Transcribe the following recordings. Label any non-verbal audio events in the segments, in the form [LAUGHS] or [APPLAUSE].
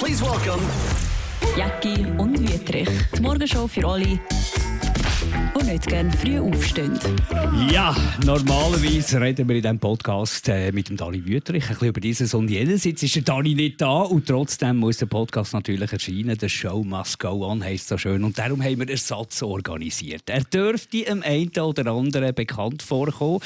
Please welcome Jacki und Wüttrich. Die Morgenshow für alle, die nicht gerne früh aufstehen. Ja, normalerweise reden wir in diesem Podcast äh, mit dem Dani Wüterich ein bisschen über dieses und jenes. Jetzt ist der Dani nicht da und trotzdem muss der Podcast natürlich erscheinen. Der Show must go on, heisst so schön. Und darum haben wir Ersatz organisiert. Er dürfte dem einen oder anderen bekannt vorkommen.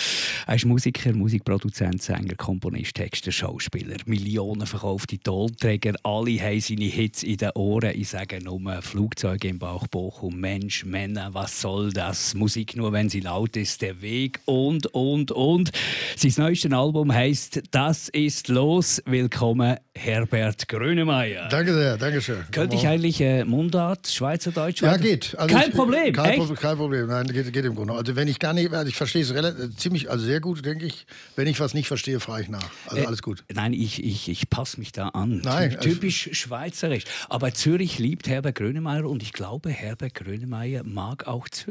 Er ist Musiker, Musikproduzent, Sänger, Komponist, Texter, Schauspieler. Millionen verkaufte Tonträger. Alle haben seine Hits in den Ohren. Ich sage nur Flugzeuge im Bauch, Bochum, Mensch, Männer, was soll das? Musik nur, wenn sie laut ist, der Weg und, und, und. Sein neuestes Album heißt Das ist los. Willkommen, Herbert Grönemeyer. Danke sehr, danke schön. Könnte ich eigentlich äh, Mundart, Schweizerdeutsch? Ja, geht. Also Kein ich- Problem. Kein, echt? Problem, kein Problem. Nein, geht, geht im Grunde. Also wenn ich gar nicht, also ich verstehe es relativ, ziemlich, also sehr gut, denke ich. Wenn ich was nicht verstehe, frage ich nach. Also Äh, alles gut. Nein, ich, ich, ich passe mich da an. Nein, also- Typisch schweizerisch. Aber Zürich liebt Herbert Grönemeyer und ich glaube, Herbert Grönemeyer mag auch Zürich.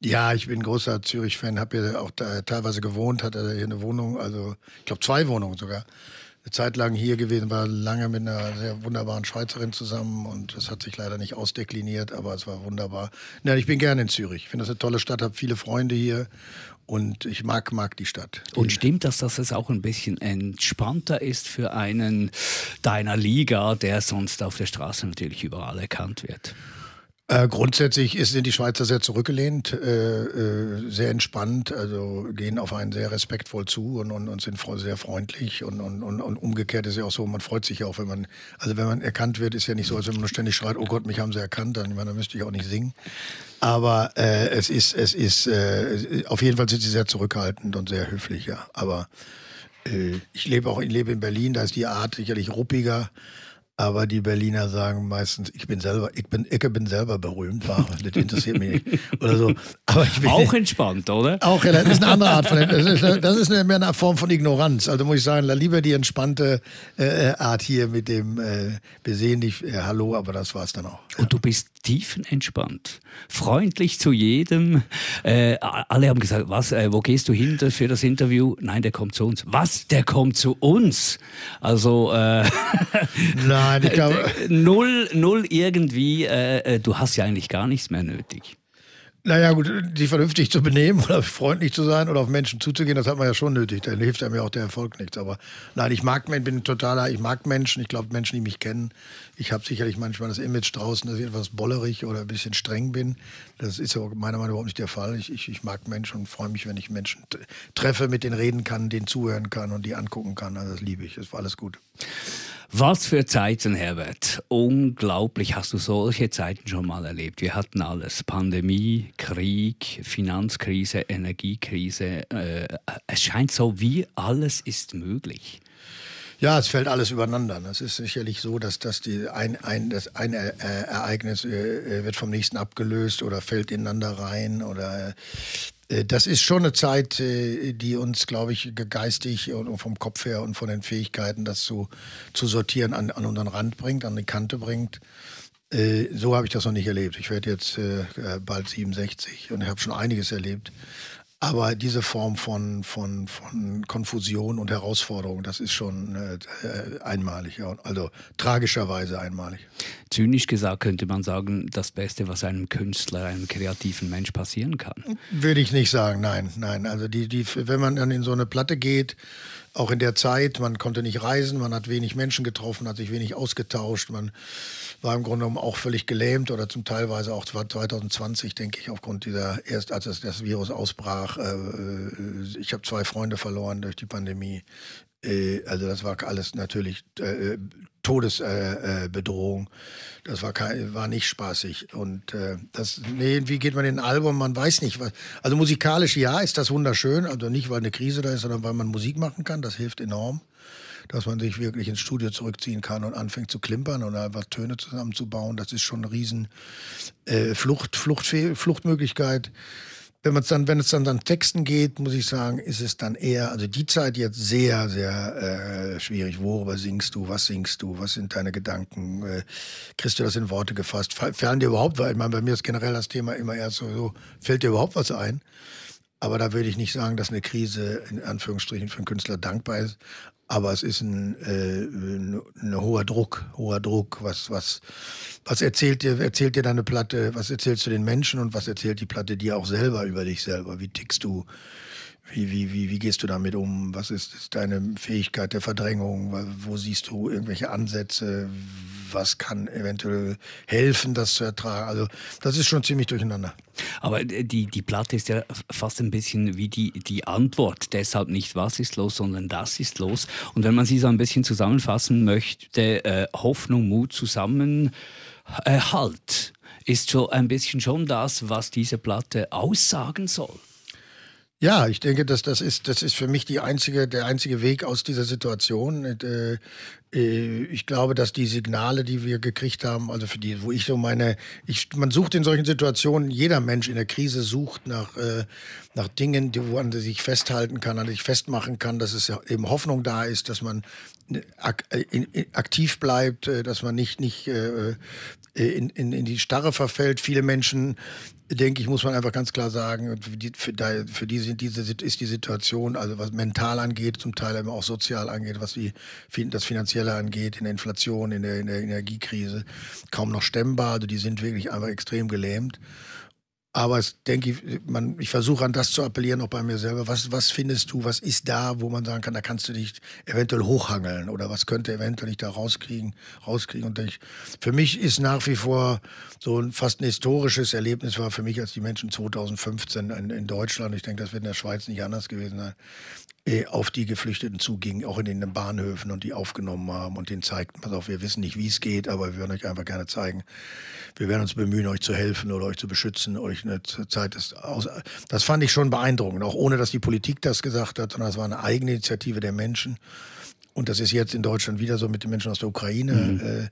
Ja, ich bin großer Zürich-Fan, habe hier auch teilweise gewohnt, hatte hier eine Wohnung, also ich glaube zwei Wohnungen sogar. Eine Zeit lang hier gewesen, war lange mit einer sehr wunderbaren Schweizerin zusammen und das hat sich leider nicht ausdekliniert, aber es war wunderbar. Nein, ich bin gerne in Zürich. Ich finde das eine tolle Stadt, habe viele Freunde hier und ich mag, mag die Stadt. Und stimmt das, dass es auch ein bisschen entspannter ist für einen deiner Liga, der sonst auf der Straße natürlich überall erkannt wird? Äh, grundsätzlich sind die Schweizer sehr zurückgelehnt, äh, äh, sehr entspannt, also gehen auf einen sehr respektvoll zu und, und, und sind sehr freundlich und, und, und, und umgekehrt ist ja auch so, man freut sich ja auch, wenn man, also wenn man erkannt wird, ist ja nicht so, als wenn man ständig schreit, oh Gott, mich haben sie erkannt, dann, ich meine, dann müsste ich auch nicht singen. Aber äh, es ist, es ist, äh, auf jeden Fall sind sie sehr zurückhaltend und sehr höflich, ja. Aber äh, ich lebe auch, ich lebe in Berlin, da ist die Art sicherlich ruppiger. Aber die Berliner sagen meistens, ich bin selber, ich bin, ich bin selber berühmt, war, das interessiert mich nicht. Oder so. Aber ich bin Auch entspannt, oder? auch, [LAUGHS] ja, das ist eine andere Art von, das ist, mehr eine Form von Ignoranz. Also muss ich sagen, lieber die entspannte äh, Art hier mit dem, äh, wir sehen dich, äh, hallo, aber das war's dann auch. Und du bist tiefenentspannt, freundlich zu jedem. Äh, alle haben gesagt, was, äh, wo gehst du hin für das Interview? Nein, der kommt zu uns. Was? Der kommt zu uns? Also äh, [LAUGHS] Nein, ich [LAUGHS] glaube, null, null irgendwie. Äh, äh, du hast ja eigentlich gar nichts mehr nötig. Naja, gut, sich vernünftig zu benehmen [LAUGHS] oder freundlich zu sein oder auf Menschen zuzugehen, das hat man ja schon nötig. Dann hilft einem ja auch der Erfolg nichts. Aber nein, ich mag Menschen, bin totaler, ich mag Menschen. Ich glaube, Menschen, die mich kennen. Ich habe sicherlich manchmal das Image draußen, dass ich etwas bollerig oder ein bisschen streng bin. Das ist aber meiner Meinung nach überhaupt nicht der Fall. Ich, ich, ich mag Menschen und freue mich, wenn ich Menschen treffe, mit denen reden kann, denen zuhören kann und die angucken kann. Also das liebe ich. Das war alles gut. Was für Zeiten, Herbert. Unglaublich. Hast du solche Zeiten schon mal erlebt? Wir hatten alles. Pandemie, Krieg, Finanzkrise, Energiekrise. Äh, es scheint so, wie alles ist möglich. Ja, es fällt alles übereinander. Es ist sicherlich so, dass, dass die ein, ein, das eine äh, Ereignis äh, wird vom nächsten abgelöst oder fällt ineinander rein. Oder äh, das ist schon eine Zeit, äh, die uns, glaube ich, geistig und vom Kopf her und von den Fähigkeiten, das zu, zu sortieren, an, an unseren Rand bringt, an die Kante bringt. Äh, so habe ich das noch nicht erlebt. Ich werde jetzt äh, äh, bald 67 und habe schon einiges erlebt. Aber diese Form von, von, von Konfusion und Herausforderung, das ist schon äh, äh, einmalig, ja. also tragischerweise einmalig. Zynisch gesagt könnte man sagen, das Beste, was einem Künstler, einem kreativen Mensch passieren kann. Würde ich nicht sagen, nein, nein. Also die, die, wenn man dann in so eine Platte geht, auch in der Zeit, man konnte nicht reisen, man hat wenig Menschen getroffen, hat sich wenig ausgetauscht, man war im Grunde genommen auch völlig gelähmt oder zum Teilweise auch 2020, denke ich, aufgrund dieser, erst als das, Virus ausbrach, äh, ich habe zwei Freunde verloren durch die Pandemie. Äh, also das war alles natürlich äh, Todesbedrohung. Äh, Bedrohung. das war, kein, war nicht spaßig. Und äh, das, nee, wie geht man in ein Album? Man weiß nicht. Was, also musikalisch, ja, ist das wunderschön. Also nicht, weil eine Krise da ist, sondern weil man Musik machen kann. Das hilft enorm. Dass man sich wirklich ins Studio zurückziehen kann und anfängt zu klimpern oder einfach Töne zusammenzubauen. Das ist schon eine riesen äh, Flucht, Flucht, Fluchtmöglichkeit. Wenn, man's dann, wenn es dann an Texten geht, muss ich sagen, ist es dann eher, also die Zeit jetzt sehr, sehr äh, schwierig. Worüber singst du? Was singst du? Was sind deine Gedanken? Äh, kriegst du das in Worte gefasst? Fallen dir überhaupt, weil ich meine, bei mir ist generell das Thema immer erst so, so, fällt dir überhaupt was ein? Aber da würde ich nicht sagen, dass eine Krise in Anführungsstrichen für einen Künstler dankbar ist. Aber es ist ein, äh, ein, ein, hoher Druck, hoher Druck. Was, was, was erzählt dir, erzählt dir deine Platte, was erzählst du den Menschen und was erzählt die Platte dir auch selber über dich selber? Wie tickst du? Wie, wie, wie, wie gehst du damit um? Was ist, ist deine Fähigkeit der Verdrängung? Wo siehst du irgendwelche Ansätze? Was kann eventuell helfen, das zu ertragen? Also, das ist schon ziemlich durcheinander. Aber die, die Platte ist ja fast ein bisschen wie die, die Antwort. Deshalb nicht was ist los, sondern das ist los. Und wenn man sie so ein bisschen zusammenfassen möchte, äh, Hoffnung, Mut, Zusammenhalt, ist so ein bisschen schon das, was diese Platte aussagen soll. Ja, ich denke, dass das ist, das ist für mich die einzige, der einzige Weg aus dieser Situation. Äh, äh, ich glaube, dass die Signale, die wir gekriegt haben, also für die, wo ich so meine, ich, man sucht in solchen Situationen, jeder Mensch in der Krise sucht nach, äh, nach Dingen, die, woran er sich festhalten kann, an sich festmachen kann, dass es eben Hoffnung da ist, dass man aktiv bleibt, dass man nicht, nicht in, in, in die Starre verfällt. Viele Menschen denke ich, muss man einfach ganz klar sagen, für die, für die, für die sind diese, ist die Situation, also was mental angeht, zum Teil eben auch sozial angeht, was die, das Finanzielle angeht, in der Inflation, in der, in der Energiekrise, kaum noch stemmbar. Also die sind wirklich einfach extrem gelähmt. Aber es denke ich, man, ich versuche an das zu appellieren, auch bei mir selber. Was, was findest du, was ist da, wo man sagen kann, da kannst du dich eventuell hochhangeln oder was könnte eventuell ich da rauskriegen, rauskriegen. Und ich, für mich ist nach wie vor so ein fast ein historisches Erlebnis war für mich, als die Menschen 2015 in, in Deutschland, ich denke, das wird in der Schweiz nicht anders gewesen sein, auf die Geflüchteten zugingen, auch in den Bahnhöfen und die aufgenommen haben und denen zeigten, pass auf, wir wissen nicht, wie es geht, aber wir würden euch einfach gerne zeigen. Wir werden uns bemühen, euch zu helfen oder euch zu beschützen, euch eine Zeit ist aus. Das fand ich schon beeindruckend, auch ohne, dass die Politik das gesagt hat, sondern es war eine eigene Initiative der Menschen. Und das ist jetzt in Deutschland wieder so mit den Menschen aus der Ukraine. Mhm.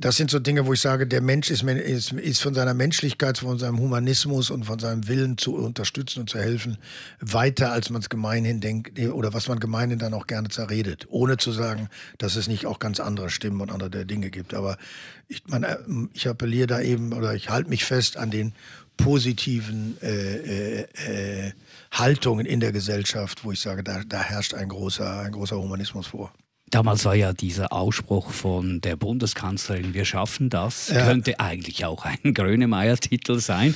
Das sind so Dinge, wo ich sage, der Mensch ist, ist, ist, von seiner Menschlichkeit, von seinem Humanismus und von seinem Willen zu unterstützen und zu helfen weiter, als man es gemeinhin denkt oder was man gemeinhin dann auch gerne zerredet. Ohne zu sagen, dass es nicht auch ganz andere Stimmen und andere Dinge gibt. Aber ich, man, ich appelliere da eben oder ich halte mich fest an den positiven äh, äh, äh Haltungen in der Gesellschaft, wo ich sage, da, da herrscht ein großer, ein großer Humanismus vor. Damals war ja dieser Ausspruch von der Bundeskanzlerin, wir schaffen das, ja. könnte eigentlich auch ein [LAUGHS] Grönemeyer-Titel sein.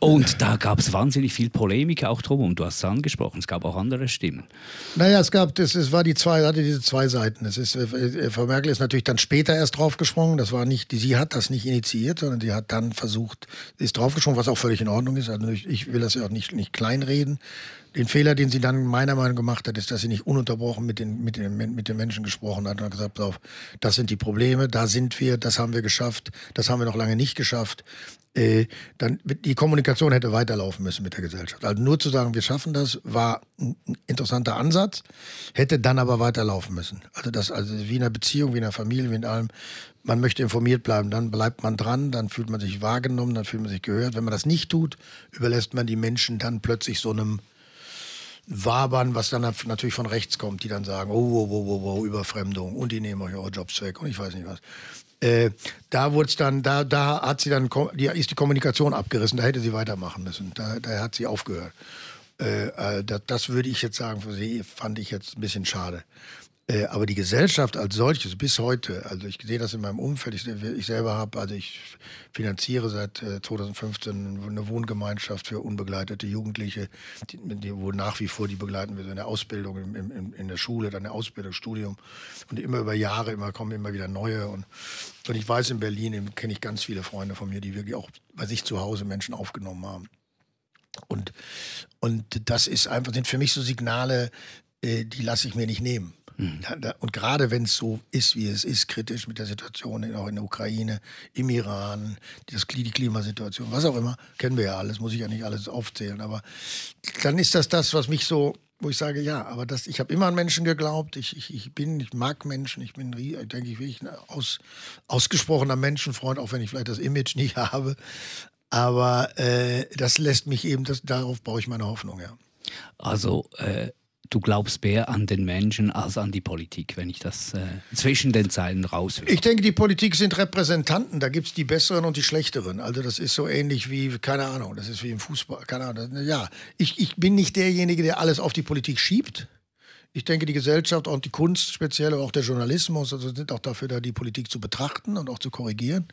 Und da gab es wahnsinnig viel Polemik auch drum. Und du hast es angesprochen, es gab auch andere Stimmen. Naja, es gab, das, es war die zwei, hatte diese zwei Seiten. Es ist, äh, Frau Merkel ist natürlich dann später erst draufgesprungen. Das war nicht, sie hat das nicht initiiert, sondern sie hat dann versucht, ist draufgesprungen, was auch völlig in Ordnung ist. Also ich, ich will das ja auch nicht, nicht kleinreden. Den Fehler, den sie dann meiner Meinung nach gemacht hat, ist, dass sie nicht ununterbrochen mit den, mit den, mit den Menschen gesprochen hat und hat gesagt, auf, das sind die Probleme, da sind wir, das haben wir geschafft, das haben wir noch lange nicht geschafft. Äh, dann die Kommunikation hätte weiterlaufen müssen mit der Gesellschaft. Also nur zu sagen, wir schaffen das, war ein interessanter Ansatz, hätte dann aber weiterlaufen müssen. Also das, also wie in einer Beziehung, wie in einer Familie, wie in allem. Man möchte informiert bleiben, dann bleibt man dran, dann fühlt man sich wahrgenommen, dann fühlt man sich gehört. Wenn man das nicht tut, überlässt man die Menschen dann plötzlich so einem wabern, was dann natürlich von rechts kommt, die dann sagen, oh, oh, oh, oh, oh Überfremdung und die nehmen euch eure Jobs weg und ich weiß nicht was. Äh, da dann, da, da hat sie dann, die, ist die Kommunikation abgerissen, da hätte sie weitermachen müssen, da, da hat sie aufgehört. Äh, äh das, das würde ich jetzt sagen, für sie fand ich jetzt ein bisschen schade. Äh, aber die Gesellschaft als solches bis heute, also ich sehe das in meinem Umfeld, ich, ich selber habe, also ich finanziere seit 2015 äh, eine Wohngemeinschaft für unbegleitete Jugendliche, die, die, wo nach wie vor die begleiten wir so in der Ausbildung, im, im, in der Schule, dann der Ausbildung, Studium und immer über Jahre immer kommen immer wieder neue und, und ich weiß in Berlin kenne ich ganz viele Freunde von mir, die wirklich auch bei sich zu Hause Menschen aufgenommen haben. Und, und das ist einfach, sind für mich so Signale, äh, die lasse ich mir nicht nehmen. Mhm. Und gerade wenn es so ist, wie es ist, kritisch mit der Situation auch in der Ukraine, im Iran, das, die Klimasituation, was auch immer, kennen wir ja alles, muss ich ja nicht alles aufzählen. Aber dann ist das das, was mich so wo ich sage, ja, aber das, ich habe immer an Menschen geglaubt. Ich, ich, ich bin, ich mag Menschen. Ich bin, denke ich, wirklich ein aus, ausgesprochener Menschenfreund, auch wenn ich vielleicht das Image nicht [LAUGHS] habe. Aber äh, das lässt mich eben, das, darauf baue ich meine Hoffnung, ja. Also äh, du glaubst mehr an den Menschen als an die Politik, wenn ich das äh, zwischen den Zeilen raushöre. Ich denke, die Politik sind Repräsentanten. Da gibt es die besseren und die schlechteren. Also das ist so ähnlich wie, keine Ahnung, das ist wie im Fußball. Keine Ahnung. Ja, ich, ich bin nicht derjenige, der alles auf die Politik schiebt. Ich denke, die Gesellschaft und die Kunst speziell, auch der Journalismus, also sind auch dafür da, die Politik zu betrachten und auch zu korrigieren.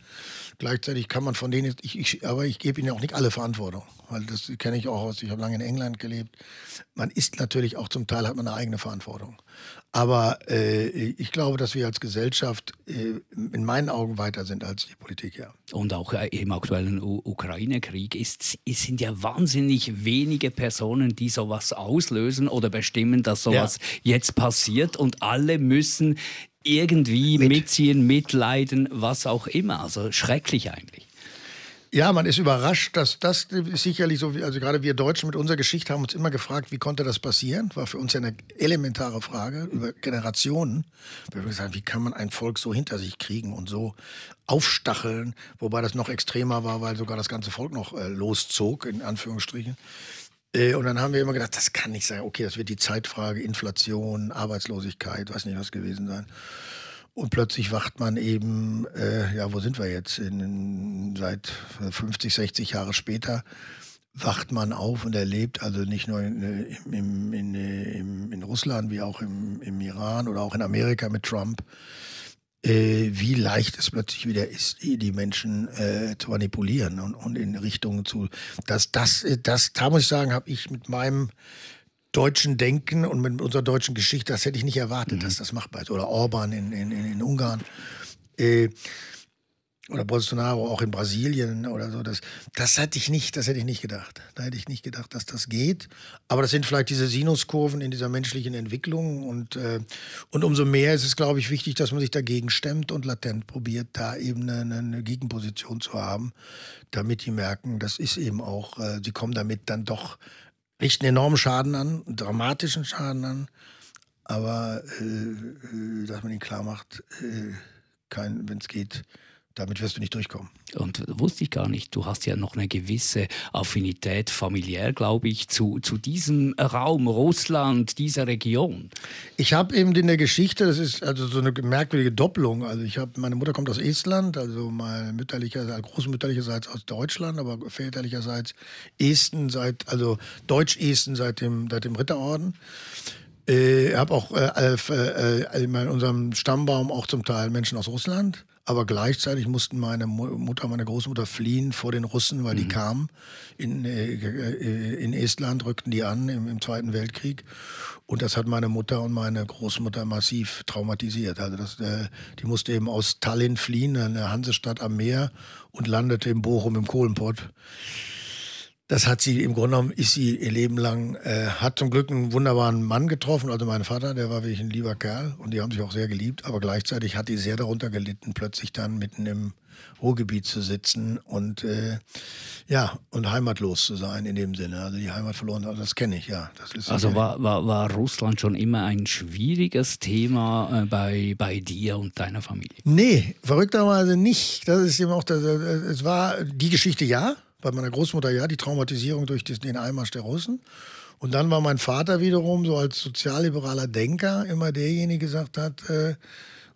Gleichzeitig kann man von denen, ich, ich, aber ich gebe ihnen auch nicht alle Verantwortung, weil das kenne ich auch aus, ich habe lange in England gelebt. Man ist natürlich auch zum Teil, hat man eine eigene Verantwortung. Aber äh, ich glaube, dass wir als Gesellschaft äh, in meinen Augen weiter sind als die Politik, ja. Und auch äh, im aktuellen Ukraine-Krieg ist, sind ja wahnsinnig wenige Personen, die sowas auslösen oder bestimmen, dass sowas ja. Jetzt passiert. Und alle müssen irgendwie Mit. mitziehen, mitleiden, was auch immer. Also schrecklich eigentlich. Ja, man ist überrascht, dass das sicherlich so, also gerade wir Deutschen mit unserer Geschichte haben uns immer gefragt, wie konnte das passieren? War für uns ja eine elementare Frage über Generationen. Wir haben gesagt, wie kann man ein Volk so hinter sich kriegen und so aufstacheln, wobei das noch extremer war, weil sogar das ganze Volk noch äh, loszog, in Anführungsstrichen. Äh, und dann haben wir immer gedacht, das kann nicht sein. Okay, das wird die Zeitfrage, Inflation, Arbeitslosigkeit, weiß nicht was gewesen sein. Und plötzlich wacht man eben, äh, ja, wo sind wir jetzt? In, seit 50, 60 Jahre später wacht man auf und erlebt, also nicht nur in, in, in, in Russland, wie auch im, im, Iran oder auch in Amerika mit Trump, äh, wie leicht es plötzlich wieder ist, die Menschen äh, zu manipulieren und, und in Richtungen zu. Das, das, das, da muss ich sagen, habe ich mit meinem deutschen Denken und mit unserer deutschen Geschichte, das hätte ich nicht erwartet, mhm. dass das machbar ist. Oder Orban in, in, in Ungarn. Äh, oder Bolsonaro auch in Brasilien oder so. Das, das hätte ich nicht, das hätte ich nicht gedacht. Da hätte ich nicht gedacht, dass das geht. Aber das sind vielleicht diese Sinuskurven in dieser menschlichen Entwicklung. Und, äh, und umso mehr ist es, glaube ich, wichtig, dass man sich dagegen stemmt und latent probiert, da eben eine, eine Gegenposition zu haben, damit die merken, das ist eben auch, äh, sie kommen damit dann doch richten enormen Schaden an, dramatischen Schaden an. Aber äh, äh dass man ihnen klar macht, äh, wenn es geht, damit wirst du nicht durchkommen. Und wusste ich gar nicht, du hast ja noch eine gewisse Affinität familiär, glaube ich, zu, zu diesem Raum, Russland, dieser Region. Ich habe eben in der Geschichte, das ist also so eine merkwürdige Doppelung. Also ich habe, meine Mutter kommt aus Estland, also mal mütterlicher, großmütterlicherseits aus Deutschland, aber väterlicherseits Esten seit, also Deutsch-Esten seit dem, seit dem Ritterorden. Ich äh, habe auch äh, äh, äh, in unserem Stammbaum auch zum Teil Menschen aus Russland. Aber gleichzeitig mussten meine Mutter, meine Großmutter fliehen vor den Russen, weil mhm. die kamen. In, äh, äh, in Estland rückten die an im, im, Zweiten Weltkrieg. Und das hat meine Mutter und meine Großmutter massiv traumatisiert. Also das, äh, die musste eben aus Tallinn fliehen, eine Hansestadt am Meer, und landete in Bochum im Kohlenpott das hat sie im Grunde genommen, ist sie ihr Leben lang, äh, hat zum Glück einen wunderbaren Mann getroffen, also mein Vater, der war wirklich ein lieber Kerl und die haben sich auch sehr geliebt, aber gleichzeitig hat die sehr darunter gelitten, plötzlich dann mitten im Ruhrgebiet zu sitzen und äh, ja, und heimatlos zu sein in dem Sinne. Also die Heimat verloren, also das kenne ich, ja. also war, war, war Russland schon immer ein schwieriges Thema äh, bei, bei dir und deiner Familie? Nee, verrückterweise nicht. Das ist eben auch, das, es war die Geschichte ja, bei meiner Großmutter ja die Traumatisierung durch den Einmarsch der Russen. Und dann war mein Vater wiederum so als sozialliberaler Denker immer derjenige, der gesagt hat, äh,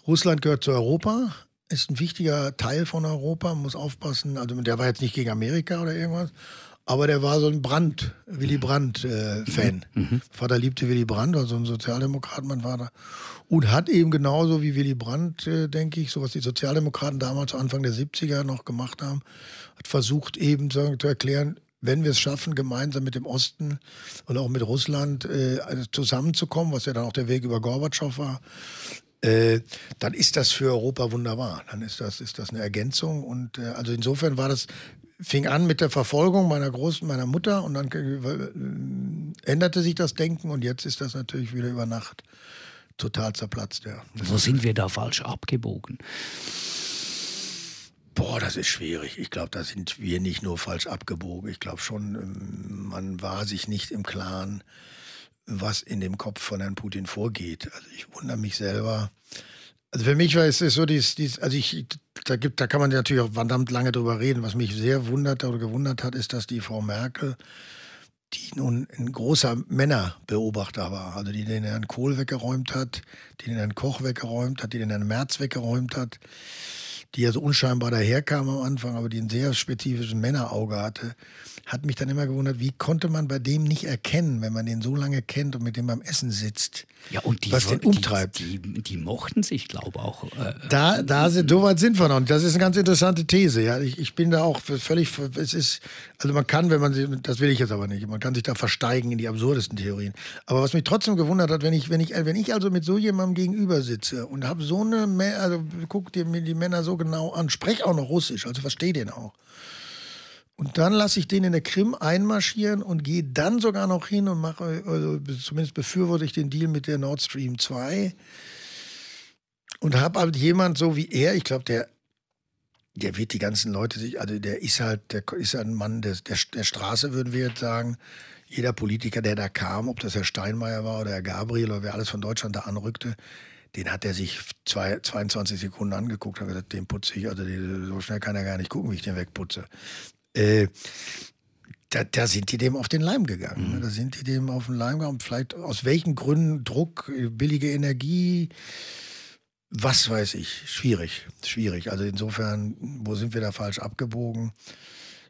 Russland gehört zu Europa, ist ein wichtiger Teil von Europa, muss aufpassen. Also der war jetzt nicht gegen Amerika oder irgendwas, aber der war so ein Brandt, Willy Brandt-Fan. Äh, mhm. Vater liebte Willy Brandt, war so ein Sozialdemokrat, mein Vater. Und hat eben genauso wie Willy Brandt, äh, denke ich, so was die Sozialdemokraten damals Anfang der 70er noch gemacht haben, hat versucht eben zu, zu erklären, wenn wir es schaffen, gemeinsam mit dem Osten und auch mit Russland äh, zusammenzukommen, was ja dann auch der Weg über Gorbatschow war, äh, dann ist das für Europa wunderbar. Dann ist das, ist das eine Ergänzung. Und äh, also insofern war das, fing an mit der Verfolgung meiner Großen, meiner Mutter und dann äh, änderte sich das Denken und jetzt ist das natürlich wieder über Nacht total zerplatzt. Ja. Wo sind wir da falsch abgebogen? Boah, das ist schwierig. Ich glaube, da sind wir nicht nur falsch abgebogen. Ich glaube schon, ähm, man war sich nicht im Klaren, was in dem Kopf von Herrn Putin vorgeht. Also ich wundere mich selber. Also für mich war es so, dies, dies, also ich, da gibt, da kann man natürlich auch verdammt lange drüber reden. Was mich sehr wundert oder gewundert hat, ist, dass die Frau Merkel, die nun ein großer Männerbeobachter war, also die den Herrn Kohl weggeräumt hat, die den Herrn Koch weggeräumt hat, die den Herrn Merz weggeräumt hat, die ja so unscheinbar daherkam am Anfang, aber die einen sehr spezifischen Männerauge hatte, hat mich dann immer gewundert, wie konnte man bei dem nicht erkennen, wenn man den so lange kennt und mit dem beim Essen sitzt, ja, und die, was den umtreibt. Die, die, die mochten sich, glaube ich, auch. Äh, da, da sind, so weit sind wir noch. Das ist eine ganz interessante These. Ja, ich, ich bin da auch völlig, es ist, also man kann, wenn man, sie, das will ich jetzt aber nicht, man kann sich da versteigen in die absurdesten Theorien. Aber was mich trotzdem gewundert hat, wenn ich, wenn ich, wenn ich also mit so jemandem gegenüber sitze und habe so eine, also guck dir mir die Männer so genau an, sprech auch noch Russisch, also verstehe den auch. Und dann lasse ich den in der Krim einmarschieren und gehe dann sogar noch hin und mache, also zumindest befürworte ich den Deal mit der Nord Stream 2 und habe halt jemand so wie er, ich glaube, der, der wird die ganzen Leute sich, also der ist halt, der ist ein Mann der, der, der Straße, würden wir jetzt sagen. Jeder Politiker, der da kam, ob das Herr Steinmeier war oder Herr Gabriel oder wer alles von Deutschland da anrückte, den hat er sich zwei, 22 Sekunden angeguckt, hat gesagt, den putze ich, also so schnell kann er gar nicht gucken, wie ich den wegputze äh, da, da, sind die dem auf den Leim gegangen. Mhm. Da sind die dem auf den Leim gegangen. Vielleicht aus welchen Gründen Druck, billige Energie, was weiß ich. Schwierig, schwierig. Also insofern, wo sind wir da falsch abgebogen?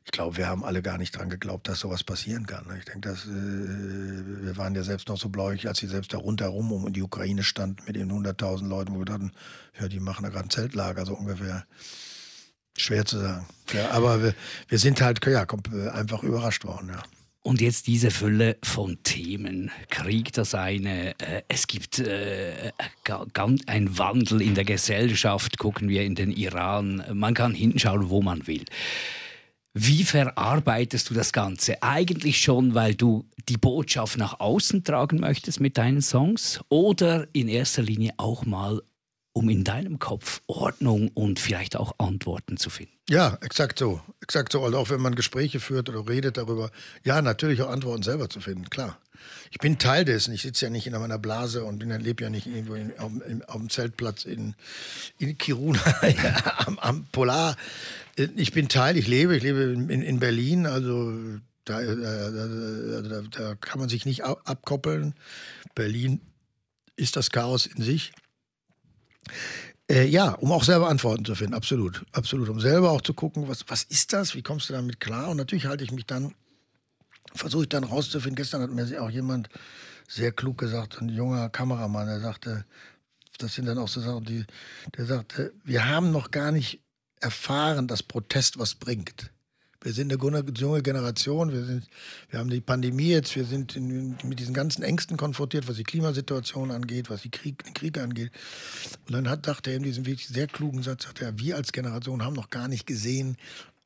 Ich glaube, wir haben alle gar nicht dran geglaubt, dass sowas passieren kann. Ich denke, dass, äh, wir waren ja selbst noch so blauig, als sie selbst da rundherum um die Ukraine stand mit den 100.000 Leuten, wo wir dachten, ja, die machen da gerade ein Zeltlager, so ungefähr. Schwer zu sagen. Ja, aber wir, wir sind halt ja, einfach überrascht worden, ja. Und jetzt diese Fülle von Themen. Krieg das eine, äh, es gibt äh, ein Wandel in der Gesellschaft, gucken wir in den Iran, man kann hinschauen, wo man will. Wie verarbeitest du das Ganze? Eigentlich schon, weil du die Botschaft nach außen tragen möchtest mit deinen Songs oder in erster Linie auch mal um in deinem Kopf Ordnung und vielleicht auch Antworten zu finden. Ja, exakt so. Exakt so. Also auch wenn man Gespräche führt oder redet darüber, ja, natürlich auch Antworten selber zu finden, klar. Ich bin Teil dessen. Ich sitze ja nicht in meiner Blase und lebe ja nicht irgendwo in, auf, in, auf, dem Zeltplatz in, in Kiruna [LAUGHS] am, am, Polar. Ich bin Teil, ich lebe, ich lebe in, in Berlin, also da, da, da, da kann man sich nicht abkoppeln. Berlin ist das Chaos in sich. Äh, ja, um auch selber Antworten zu finden, absolut. Absolut. Um selber auch zu gucken, was, was ist das, wie kommst du damit klar? Und natürlich halte ich mich dann, versuche ich dann rauszufinden. Gestern hat mir auch jemand sehr klug gesagt, ein junger Kameramann, der sagte, das sind dann auch so Sachen, die, der sagte, wir haben noch gar nicht erfahren, dass Protest was bringt. Wir sind eine junge Generation, wir, sind, wir haben die Pandemie jetzt, wir sind in, mit diesen ganzen Ängsten konfrontiert, was die Klimasituation angeht, was die Krieg, den Krieg angeht. Und dann hat, dachte er in diesem wirklich sehr klugen Satz, sagt er, wir als Generation haben noch gar nicht gesehen,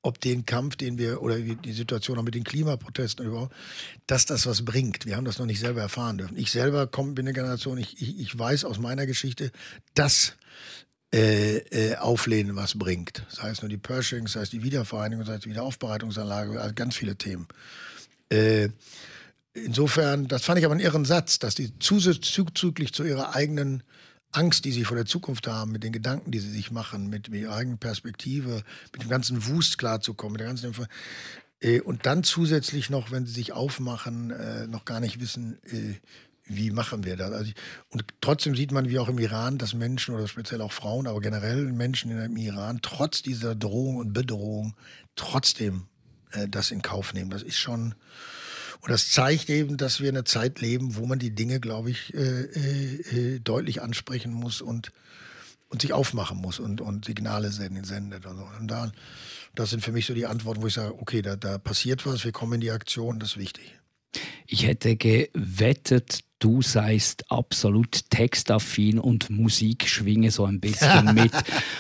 ob den Kampf, den wir, oder die Situation auch mit den Klimaprotesten überhaupt, dass das was bringt. Wir haben das noch nicht selber erfahren dürfen. Ich selber komme, bin eine Generation, ich, ich, ich weiß aus meiner Geschichte, dass äh, äh, auflehnen, was bringt. Sei es nur die Pershing, sei es die Wiedervereinigung, sei es die Wiederaufbereitungsanlage, also ganz viele Themen. Äh, insofern, das fand ich aber einen irren Satz, dass die zuzüglich zu ihrer eigenen Angst, die sie vor der Zukunft haben, mit den Gedanken, die sie sich machen, mit, mit ihrer eigenen Perspektive, mit dem ganzen Wust klarzukommen, mit der ganzen Info äh, und dann zusätzlich noch, wenn sie sich aufmachen, äh, noch gar nicht wissen, äh, wie machen wir das? Also, und trotzdem sieht man, wie auch im Iran, dass Menschen oder speziell auch Frauen, aber generell Menschen im Iran trotz dieser Drohung und Bedrohung trotzdem äh, das in Kauf nehmen. Das ist schon, und das zeigt eben, dass wir eine Zeit leben, wo man die Dinge, glaube ich, äh, äh, deutlich ansprechen muss und, und sich aufmachen muss und, und Signale sendet. Und, so. und da, das sind für mich so die Antworten, wo ich sage, okay, da, da passiert was, wir kommen in die Aktion, das ist wichtig. Ich hätte gewettet, du seist absolut textaffin und Musik schwinge so ein bisschen [LAUGHS] mit.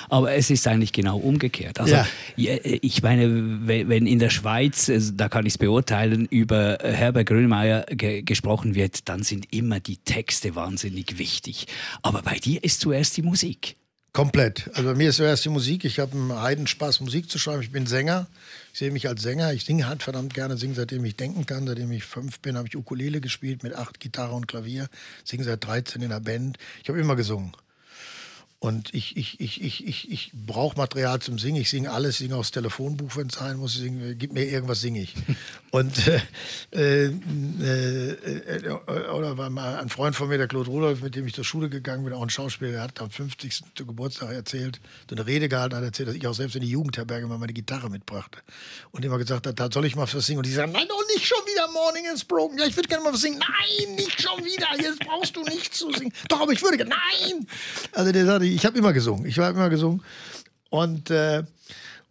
Aber es ist eigentlich genau umgekehrt. Also ja. ich meine, wenn in der Schweiz, also da kann ich es beurteilen, über Herbert Grönemeyer ge gesprochen wird, dann sind immer die Texte wahnsinnig wichtig. Aber bei dir ist zuerst die Musik. Komplett. Also bei mir ist zuerst die Musik. Ich habe einen Heidenspaß, Musik zu schreiben. Ich bin Sänger. Ich sehe mich als Sänger. Ich singe halt verdammt gerne, singe seitdem ich denken kann. Seitdem ich fünf bin, habe ich Ukulele gespielt mit acht Gitarre und Klavier. Singe seit 13 in der Band. Ich habe immer gesungen. Und ich, ich, ich, ich, ich, ich brauche Material zum Singen. Ich singe alles, singe aus Telefonbuch, wenn es sein muss. Singe, gib mir irgendwas, singe ich. [LAUGHS] Und äh, äh, äh, oder war mal ein Freund von mir, der Claude Rudolph, mit dem ich zur Schule gegangen bin, auch ein Schauspieler, der hat am 50. Geburtstag erzählt, so eine Rede gehalten, hat erzählt, dass ich auch selbst in die Jugendherberge mal meine Gitarre mitbrachte. Und immer gesagt hat, da soll ich mal was singen. Und die sagen, nein, doch nicht schon wieder Morning is Broken. Ja, ich würde gerne mal was singen. Nein, nicht schon wieder. Jetzt brauchst du nichts zu singen. Doch, aber ich würde gerne. Nein. Also der sagte, ich habe immer gesungen. Ich habe immer gesungen. Und, äh,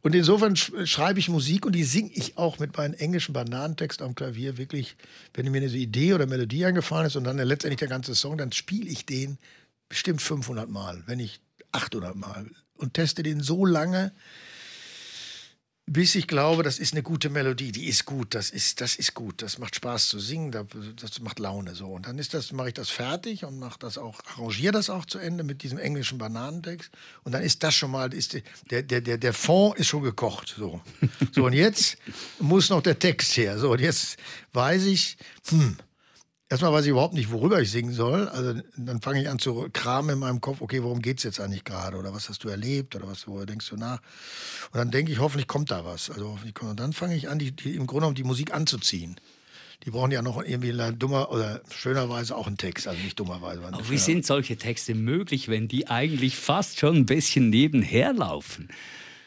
und insofern schreibe ich Musik und die singe ich auch mit meinem englischen Bananentext am Klavier wirklich, wenn mir eine Idee oder Melodie eingefallen ist und dann letztendlich der ganze Song, dann spiele ich den bestimmt 500 Mal, wenn nicht 800 Mal und teste den so lange, bis ich glaube, das ist eine gute Melodie, die ist gut, das ist, das ist gut, das macht Spaß zu singen, das macht Laune so. Und dann ist das, mache ich das fertig und mache das auch, arrangiere das auch zu Ende mit diesem englischen Bananentext. Und dann ist das schon mal, ist der, der, der, der Fond ist schon gekocht. So. so, und jetzt muss noch der Text her. So, und jetzt weiß ich, hm, Erstmal weiß ich überhaupt nicht, worüber ich singen soll. Also dann fange ich an zu kramen in meinem Kopf, okay, worum geht es jetzt eigentlich gerade? Oder was hast du erlebt? Oder was worüber denkst du nach? Und dann denke ich, hoffentlich kommt da was. Also hoffentlich kommt. Und dann fange ich an, die, die, im Grunde genommen die Musik anzuziehen. Die brauchen ja noch irgendwie dummer oder schönerweise auch einen Text, also nicht dummerweise. Aber wie sind solche Texte möglich, wenn die eigentlich fast schon ein bisschen nebenher laufen?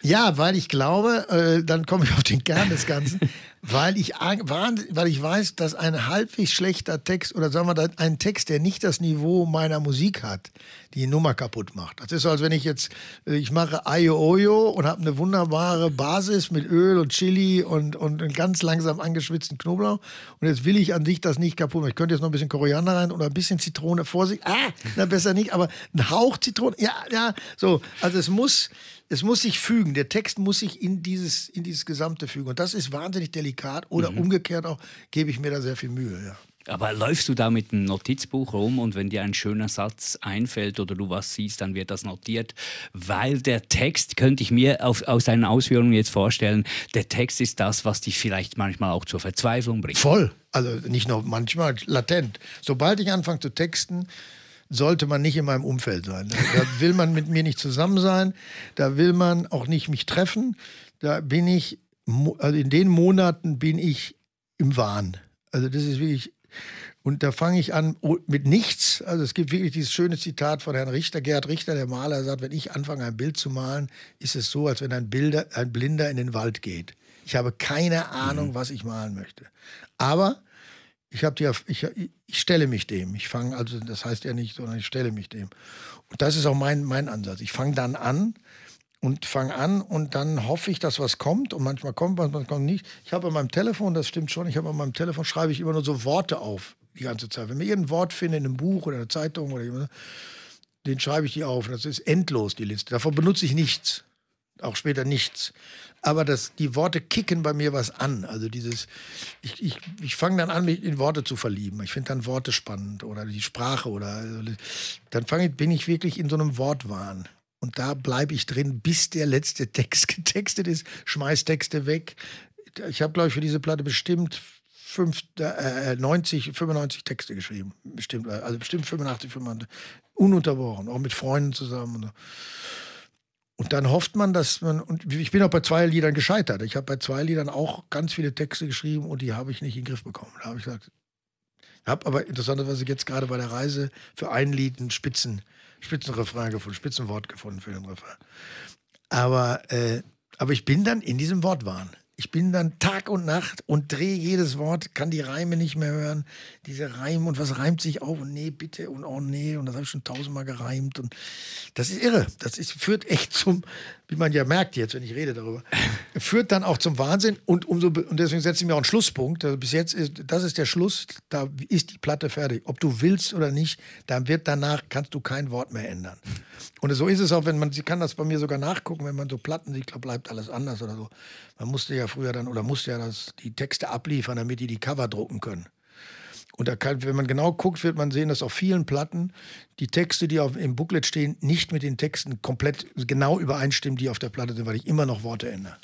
Ja, weil ich glaube, äh, dann komme ich auf den Kern des Ganzen, [LAUGHS] weil ich, weil ich weiß, dass ein halbwegs schlechter Text oder sagen wir ein Text, der nicht das Niveau meiner Musik hat, die Nummer kaputt macht. Das ist so, als wenn ich jetzt, äh, ich mache Ayo Oyo und habe eine wunderbare Basis mit Öl und Chili und, und einen ganz langsam angeschwitzten Knoblauch und jetzt will ich an dich das nicht kaputt machen. Ich könnte jetzt noch ein bisschen Koriander rein oder ein bisschen Zitrone, Vorsicht, ah, na besser nicht, aber ein Hauch Zitrone, ja, ja, so. Also es muss, es muss sich fügen. Der Text muss sich in dieses, in dieses Gesamte fügen. Und das ist wahnsinnig delikat. Oder mhm. umgekehrt auch, gebe ich mir da sehr viel Mühe. Ja. Aber läufst du da mit einem Notizbuch rum und wenn dir ein schöner Satz einfällt oder du was siehst, dann wird das notiert, weil der Text, könnte ich mir auf, aus deinen Ausführungen jetzt vorstellen, der Text ist das, was dich vielleicht manchmal auch zur Verzweiflung bringt. Voll. Also nicht nur manchmal, latent. Sobald ich anfange zu texten, sollte man nicht in meinem Umfeld sein. Da will man mit mir nicht zusammen sein, da will man auch nicht mich treffen. Da bin ich, also in den Monaten bin ich im Wahn. Also das ist wirklich, und da fange ich an mit nichts. Also es gibt wirklich dieses schöne Zitat von Herrn Richter, Gerhard Richter, der Maler, sagt, wenn ich anfange ein Bild zu malen, ist es so, als wenn ein, Bilder, ein Blinder in den Wald geht. Ich habe keine Ahnung, mhm. was ich malen möchte. Aber ich die, ich, ich stelle mich dem. Ich fange, also das heißt ja nicht, sondern ich stelle mich dem. Und das ist auch mein, mein Ansatz. Ich fange dann an und fange an und dann hoffe ich, dass was kommt und manchmal kommt, manchmal kommt nicht. Ich habe an meinem Telefon, das stimmt schon, ich habe an meinem Telefon schreibe ich immer nur so Worte auf die ganze Zeit. Wenn mir irgendein Wort finde in einem Buch oder einer Zeitung oder jemand, den schreibe ich die auf. Das ist endlos die Liste. Davon benutze ich nichts, auch später nichts aber das, die Worte kicken bei mir was an. Also dieses, ich, ich, ich fange dann an, mich in Worte zu verlieben. Ich finde dann Worte spannend oder die Sprache oder also, dann fange, bin ich wirklich in so einem Wortwahn. Und da bleibe ich drin, bis der letzte Text getextet ist, schmeiß Texte weg. Ich habe, glaube ich, für diese Platte bestimmt fünf, äh, 90, 95 Texte geschrieben. Bestimmt, also bestimmt 85, 85. Ununterbrochen, auch mit Freunden zusammen. Und dann hofft man, dass man, und ich bin auch bei zwei Liedern gescheitert. Ich habe bei zwei Liedern auch ganz viele Texte geschrieben und die habe ich nicht in den Griff bekommen. Da habe ich gesagt, habe aber interessanterweise jetzt gerade bei der Reise für ein Lied einen Spitzen, Spitzenrefrain gefunden, Spitzenwort gefunden für den Refrain. Aber, äh, aber ich bin dann in diesem Wortwahn. Ich bin dann Tag und Nacht und drehe jedes Wort, kann die Reime nicht mehr hören. Diese Reime und was reimt sich auf und nee, bitte und oh nee und das habe ich schon tausendmal gereimt und das ist irre. Das ist, führt echt zum, wie man ja merkt jetzt, wenn ich rede darüber, [LAUGHS] führt dann auch zum Wahnsinn und umso und deswegen setze ich mir auch einen Schlusspunkt. Also bis jetzt ist das ist der Schluss, da ist die Platte fertig. Ob du willst oder nicht, dann wird danach kannst du kein Wort mehr ändern. Und so ist es auch, wenn man, sie kann das bei mir sogar nachgucken, wenn man so Platten sieht, glaub, bleibt alles anders oder so. Man musste ja früher dann oder musste ja das, die Texte abliefern, damit die die Cover drucken können. Und da kann, wenn man genau guckt, wird man sehen, dass auf vielen Platten die Texte, die auf, im Booklet stehen, nicht mit den Texten komplett genau übereinstimmen, die auf der Platte sind, weil ich immer noch Worte ändere.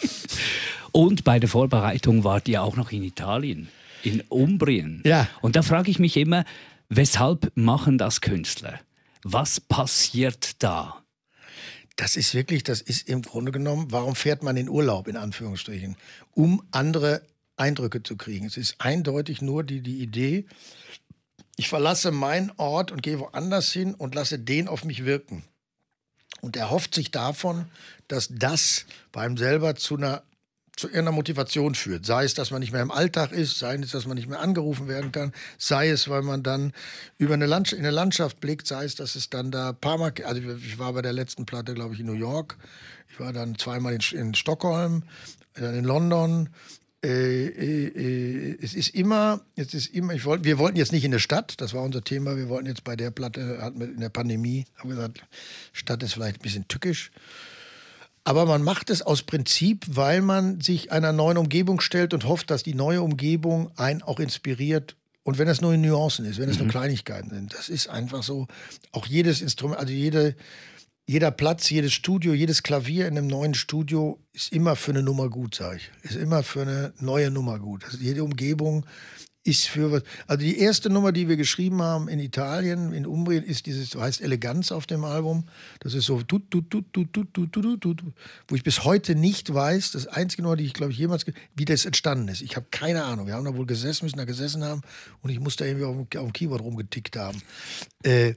[LAUGHS] Und bei der Vorbereitung wart ihr auch noch in Italien, in Umbrien. Ja. Und da frage ich mich immer, weshalb machen das Künstler? Was passiert da? Das ist wirklich, das ist im Grunde genommen, warum fährt man in Urlaub, in Anführungsstrichen? Um andere Eindrücke zu kriegen. Es ist eindeutig nur die, die Idee, ich verlasse meinen Ort und gehe woanders hin und lasse den auf mich wirken. Und er hofft sich davon, dass das beim selber zu einer zu irgendeiner Motivation führt. Sei es, dass man nicht mehr im Alltag ist, sei es, dass man nicht mehr angerufen werden kann, sei es, weil man dann über eine, Land in eine Landschaft blickt, sei es, dass es dann da Mal, also ich war bei der letzten Platte, glaube ich, in New York, ich war dann zweimal in, in Stockholm, dann in London, äh, äh, äh, es ist immer, es ist immer, ich wollt, wir wollten jetzt nicht in der Stadt, das war unser Thema, wir wollten jetzt bei der Platte, hatten wir in der Pandemie, haben gesagt, Stadt ist vielleicht ein bisschen tückisch. Aber man macht es aus Prinzip, weil man sich einer neuen Umgebung stellt und hofft, dass die neue Umgebung einen auch inspiriert. Und wenn es nur in Nuancen ist, wenn es mhm. nur Kleinigkeiten sind, das ist einfach so. Auch jedes Instrument, also jede, jeder Platz, jedes Studio, jedes Klavier in einem neuen Studio ist immer für eine Nummer gut, sage ich. Ist immer für eine neue Nummer gut. Also jede Umgebung ist für was. Also die erste Nummer, die wir geschrieben haben in Italien, in Umbrien, ist dieses, heißt Eleganz auf dem Album. Das ist so tut, tut, tut, tut, tut, tut, tut, tut, wo ich bis heute nicht weiß, das einzige Nummer, die ich glaube ich jemals, wie das entstanden ist. Ich habe keine Ahnung. Wir haben da wohl gesessen, müssen da gesessen haben und ich muss da irgendwie auf dem, auf dem Keyboard rumgetickt haben. Äh,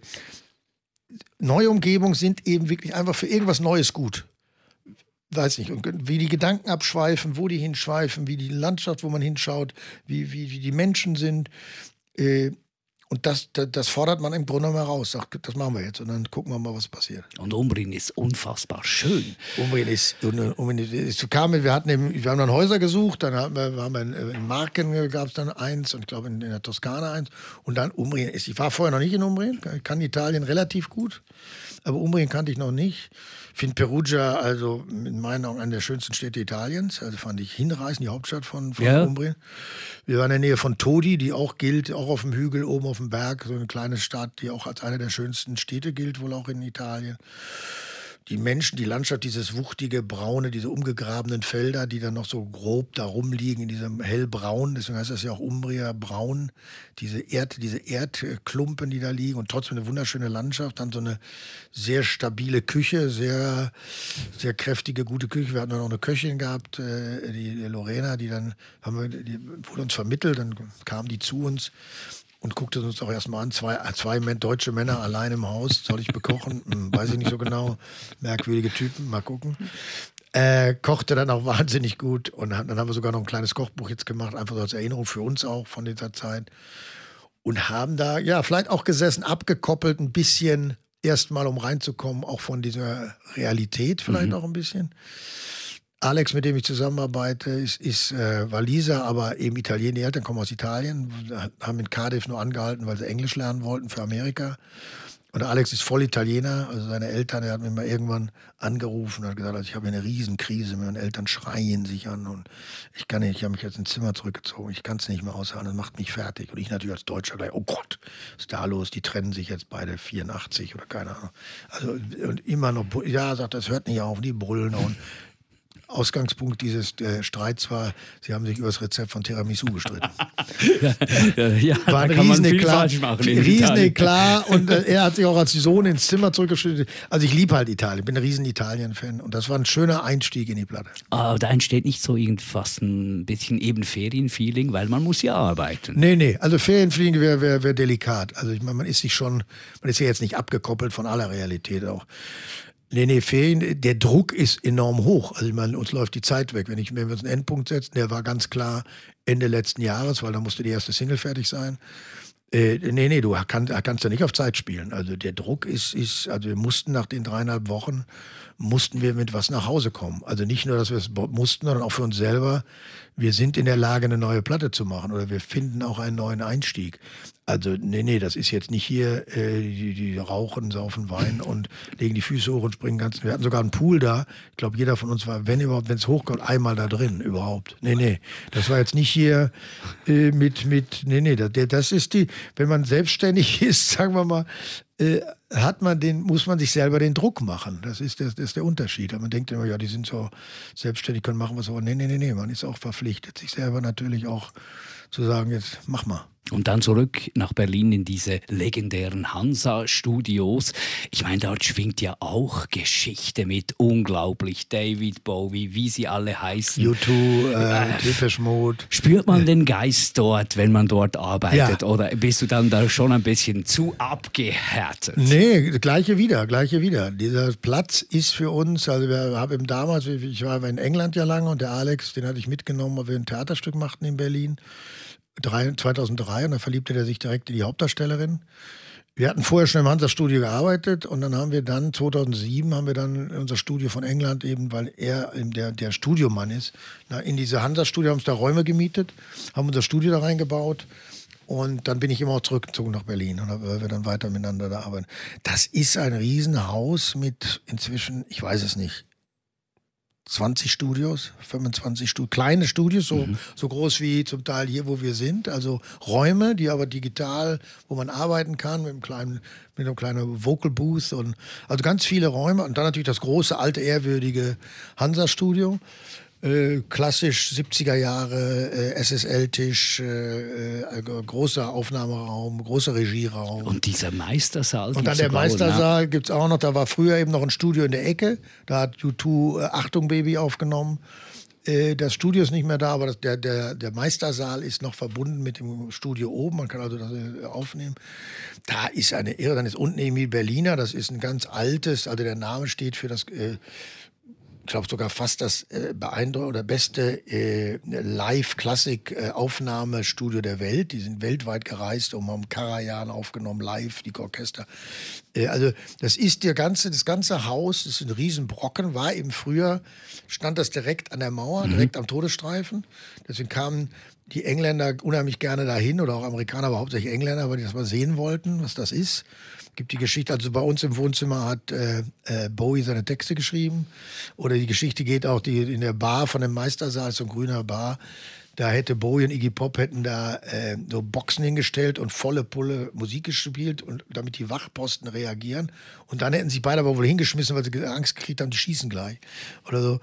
neue Umgebungen sind eben wirklich einfach für irgendwas Neues gut. Weiß nicht, wie die Gedanken abschweifen, wo die hinschweifen, wie die Landschaft, wo man hinschaut, wie, wie, wie die Menschen sind. Äh, und das, das, das, fordert man im Grunde mal raus. Sagt, das machen wir jetzt und dann gucken wir mal, was passiert. Und Umbrien ist unfassbar schön. Umbrien ist, Umbrien ist kam, wir, hatten eben, wir haben dann Häuser gesucht, dann haben wir, haben wir in, in Marken gab es dann eins und ich glaube in, in, der Toskana eins. Und dann Umbrien ist, ich war vorher noch nicht in Umbrien, ich kann Italien relativ gut, aber Umbrien kannte ich noch nicht. Ich finde Perugia also in meinen Augen eine der schönsten Städte Italiens. Also fand ich hinreißend, die Hauptstadt von, von ja. Umbrien. Wir waren in der Nähe von Todi, die auch gilt, auch auf dem Hügel, oben auf dem Berg, so eine kleine Stadt, die auch als eine der schönsten Städte gilt, wohl auch in Italien die Menschen, die Landschaft, dieses wuchtige, braune, diese umgegrabenen Felder, die dann noch so grob da rumliegen in diesem hellbraun, deswegen heißt das ja auch Umbria braun, diese Erd, diese Erdklumpen, die da liegen und trotzdem eine wunderschöne Landschaft, dann so eine sehr stabile Küche, sehr, sehr kräftige, gute Küche. Wir hatten dann auch eine Köchin gehabt, äh, die, Lorena, die dann, haben wir, die wurde uns vermittelt, dann kam die zu uns und guckte uns auch erstmal an. Zwei, zwei deutsche Männer allein im Haus. Soll ich bekochen? Hm, weiß ich nicht so genau. Merkwürdige Typen, mal gucken. Äh, kochte dann auch wahnsinnig gut und dann haben wir sogar noch ein kleines Kochbuch jetzt gemacht, einfach so als Erinnerung für uns auch von dieser Zeit. Und haben da, ja, vielleicht auch gesessen, abgekoppelt, ein bisschen erstmal, um reinzukommen, auch von dieser Realität vielleicht mhm. auch ein bisschen. Alex, mit dem ich zusammenarbeite, ist, ist äh, Waliser, aber eben Italiener. Die Eltern kommen aus Italien, haben in Cardiff nur angehalten, weil sie Englisch lernen wollten für Amerika. Und Alex ist voll Italiener, also seine Eltern, er hat mir mal irgendwann angerufen und hat gesagt, also ich habe eine Riesenkrise, meine Eltern schreien sich an und ich kann nicht, ich habe mich jetzt ins Zimmer zurückgezogen, ich kann es nicht mehr aushalten, das macht mich fertig. Und ich natürlich als Deutscher gleich, oh Gott, was ist da los, die trennen sich jetzt beide 84 oder keine Ahnung. Also und immer noch, ja, sagt, das hört nicht auf, die brüllen und Ausgangspunkt dieses äh, Streits war, sie haben sich über das Rezept von Tiramisu gestritten. [LAUGHS] ja, ja, war ein Rieseneklat, Rieseneklat [LAUGHS] und äh, er hat sich auch als Sohn ins Zimmer zurückgeschnitten. Also ich liebe halt Italien, bin ein riesen Italien-Fan und das war ein schöner Einstieg in die Platte. Aber da entsteht nicht so irgendwas ein bisschen eben Ferienfeeling, weil man muss ja arbeiten. Nee, nee, also Ferienfliegen wäre wär, wär delikat. Also ich meine, man ist sich schon, man ist ja jetzt nicht abgekoppelt von aller Realität auch. Nee, nee, Ferien, der Druck ist enorm hoch. Also ich meine, uns läuft die Zeit weg. Wenn, ich, wenn wir uns einen Endpunkt setzen, der war ganz klar Ende letzten Jahres, weil da musste die erste Single fertig sein. Äh, nee, nee, du kann, kannst ja nicht auf Zeit spielen. Also der Druck ist, ist, also wir mussten nach den dreieinhalb Wochen, mussten wir mit was nach Hause kommen. Also nicht nur, dass wir es mussten, sondern auch für uns selber. Wir sind in der Lage, eine neue Platte zu machen oder wir finden auch einen neuen Einstieg. Also, nee, nee, das ist jetzt nicht hier, äh, die, die rauchen, saufen Wein und legen die Füße hoch und springen ganz. Wir hatten sogar einen Pool da. Ich glaube, jeder von uns war, wenn überhaupt, wenn es hochkommt, einmal da drin überhaupt. Nee, nee. Das war jetzt nicht hier äh, mit, mit, nee, nee, das, das ist die, wenn man selbstständig [LAUGHS] ist, sagen wir mal, äh, hat man den, muss man sich selber den Druck machen. Das ist, das, das ist der Unterschied. Man denkt immer, ja, die sind so selbstständig, können machen was, aber nee, nee, nee, nee, man ist auch verpflichtet, sich selber natürlich auch zu sagen, jetzt mach mal. Und dann zurück nach Berlin in diese legendären Hansa-Studios. Ich meine, dort schwingt ja auch Geschichte mit. Unglaublich. David Bowie, wie sie alle heißen. U2, äh, äh, Mode. Spürt man den Geist dort, wenn man dort arbeitet? Ja. Oder bist du dann da schon ein bisschen zu abgehärtet? Nee, gleiche wieder, gleiche wieder. Dieser Platz ist für uns, also wir haben damals, ich war in England ja lange und der Alex, den hatte ich mitgenommen, weil wir ein Theaterstück machten in Berlin. 2003 und da verliebte er sich direkt in die Hauptdarstellerin. Wir hatten vorher schon im Hansa-Studio gearbeitet und dann haben wir dann, 2007, haben wir dann unser Studio von England eben, weil er der, der Studiomann ist, in diese Hansa-Studio, haben uns da Räume gemietet, haben unser Studio da reingebaut und dann bin ich immer auch zurückgezogen nach Berlin, weil wir dann weiter miteinander da arbeiten. Das ist ein Riesenhaus mit inzwischen, ich weiß es nicht, 20 Studios, 25 Studios, kleine Studios, so, mhm. so groß wie zum Teil hier, wo wir sind. Also Räume, die aber digital, wo man arbeiten kann mit einem kleinen, mit einem kleinen Vocal Booth und also ganz viele Räume und dann natürlich das große, alte, ehrwürdige Hansa-Studio. Äh, klassisch 70er Jahre, äh, SSL-Tisch, äh, äh, großer Aufnahmeraum, großer Regieraum. Und dieser Meistersaal. Und dann der Meistersaal gibt es auch noch, da war früher eben noch ein Studio in der Ecke, da hat U2 äh, Achtung Baby aufgenommen. Das Studio ist nicht mehr da, aber das, der, der, der Meistersaal ist noch verbunden mit dem Studio oben. Man kann also das aufnehmen. Da ist eine Irre. Dann ist unten Emil Berliner. Das ist ein ganz altes, also der Name steht für das glaube sogar fast das äh, beeindruckende oder beste äh, Live-Klassik-Aufnahmestudio äh, der Welt. Die sind weltweit gereist und haben Karajan aufgenommen, live, die Orchester. Äh, also das ist der ganze, das ganze Haus, das ist ein Riesenbrocken, war eben früher, stand das direkt an der Mauer, mhm. direkt am Todesstreifen. Deswegen kamen die Engländer unheimlich gerne dahin oder auch Amerikaner, aber hauptsächlich Engländer, weil die das mal sehen wollten, was das ist gibt die Geschichte, also bei uns im Wohnzimmer hat äh, äh, Bowie seine Texte geschrieben. Oder die Geschichte geht auch die, in der Bar von dem Meistersaal, so ein grüner Bar. Da hätte Bowie und Iggy Pop hätten da äh, so Boxen hingestellt und volle Pulle Musik gespielt und damit die Wachposten reagieren. Und dann hätten sie beide aber wohl hingeschmissen, weil sie Angst gekriegt haben, die schießen gleich. Oder so.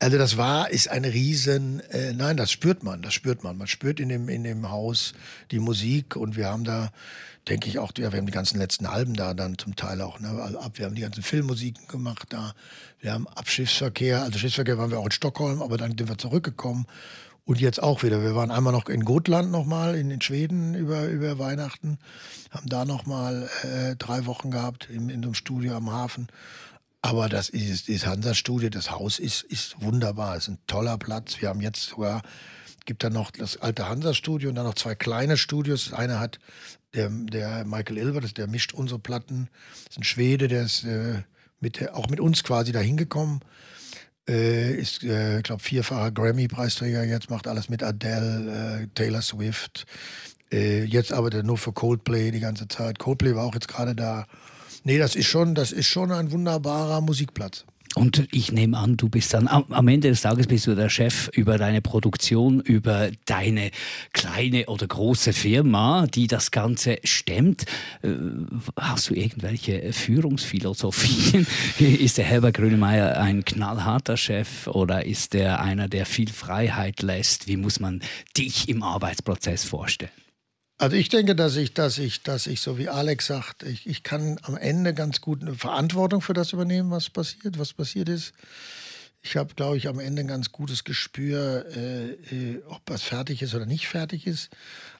Also das war, ist eine riesen, äh, nein, das spürt man, das spürt man. Man spürt in dem, in dem Haus die Musik und wir haben da denke ich auch, wir haben die ganzen letzten Alben da dann zum Teil auch, ne? Ab, wir haben die ganzen Filmmusiken gemacht da, wir haben Abschiffsverkehr, also Schiffsverkehr waren wir auch in Stockholm, aber dann sind wir zurückgekommen und jetzt auch wieder. Wir waren einmal noch in Gotland nochmal, in, in Schweden über, über Weihnachten, haben da nochmal äh, drei Wochen gehabt in, in so einem Studio am Hafen. Aber das ist das Hansa-Studio, das Haus ist, ist wunderbar, es ist ein toller Platz. Wir haben jetzt sogar gibt dann noch das alte Hansa-Studio und dann noch zwei kleine Studios. Das eine hat der, der Michael Ilver, der mischt unsere Platten. Ist ein Schwede, der ist äh, mit auch mit uns quasi da hingekommen. Äh, ist, äh, ich glaube, vierfacher Grammy-Preisträger jetzt, macht alles mit Adele, äh, Taylor Swift. Äh, jetzt arbeitet er nur für Coldplay die ganze Zeit. Coldplay war auch jetzt gerade da. Nee, das ist schon, das ist schon ein wunderbarer Musikplatz. Und ich nehme an, du bist dann am Ende des Tages bist du der Chef über deine Produktion, über deine kleine oder große Firma, die das Ganze stemmt. Äh, hast du irgendwelche Führungsphilosophien? [LAUGHS] ist der Herbert Grönemeyer ein knallharter Chef oder ist er einer, der viel Freiheit lässt? Wie muss man dich im Arbeitsprozess vorstellen? Also ich denke, dass ich, dass ich, dass ich, so wie Alex sagt, ich, ich kann am Ende ganz gut eine Verantwortung für das übernehmen, was passiert, was passiert ist. Ich habe, glaube ich, am Ende ein ganz gutes Gespür, äh, äh, ob was fertig ist oder nicht fertig ist.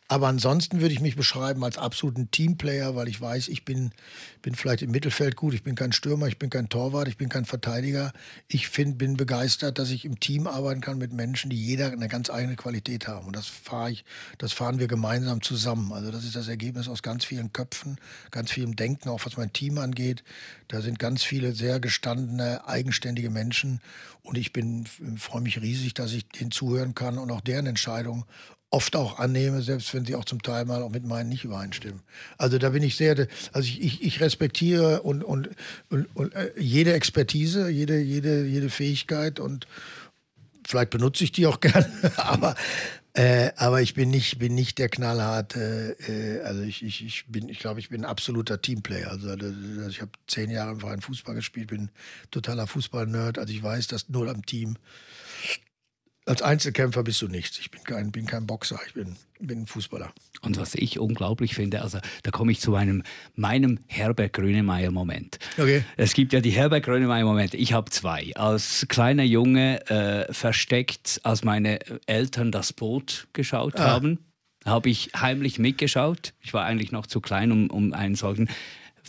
Aber ansonsten würde ich mich beschreiben als absoluten Teamplayer, weil ich weiß, ich bin, bin vielleicht im Mittelfeld gut, ich bin kein Stürmer, ich bin kein Torwart, ich bin kein Verteidiger. Ich find, bin begeistert, dass ich im Team arbeiten kann mit Menschen, die jeder eine ganz eigene Qualität haben. Und das fahre ich, das fahren wir gemeinsam zusammen. Also das ist das Ergebnis aus ganz vielen Köpfen, ganz vielem Denken, auch was mein Team angeht. Da sind ganz viele sehr gestandene, eigenständige Menschen. Und ich freue mich riesig, dass ich denen zuhören kann und auch deren Entscheidung oft auch annehme, selbst wenn sie auch zum Teil mal auch mit meinen nicht übereinstimmen. Also da bin ich sehr, also ich, ich, ich respektiere und, und, und, und äh, jede Expertise, jede, jede, jede Fähigkeit und vielleicht benutze ich die auch [LAUGHS] gerne, aber, äh, aber ich bin nicht, bin nicht der knallharte, äh, also ich, ich, ich bin, ich glaube, ich bin ein absoluter Teamplayer. Also, also ich habe zehn Jahre im Verein Fußball gespielt, bin totaler Fußball-Nerd, also ich weiß, dass nur am Team als Einzelkämpfer bist du nichts. Ich bin kein, bin kein Boxer, ich bin, bin ein Fußballer. Und was ich unglaublich finde, also da komme ich zu einem, meinem Herbert Grönemeyer-Moment. Okay. Es gibt ja die Herbert Grönemeyer-Momente. Ich habe zwei. Als kleiner Junge äh, versteckt, als meine Eltern das Boot geschaut ah. haben, habe ich heimlich mitgeschaut. Ich war eigentlich noch zu klein, um, um einen solchen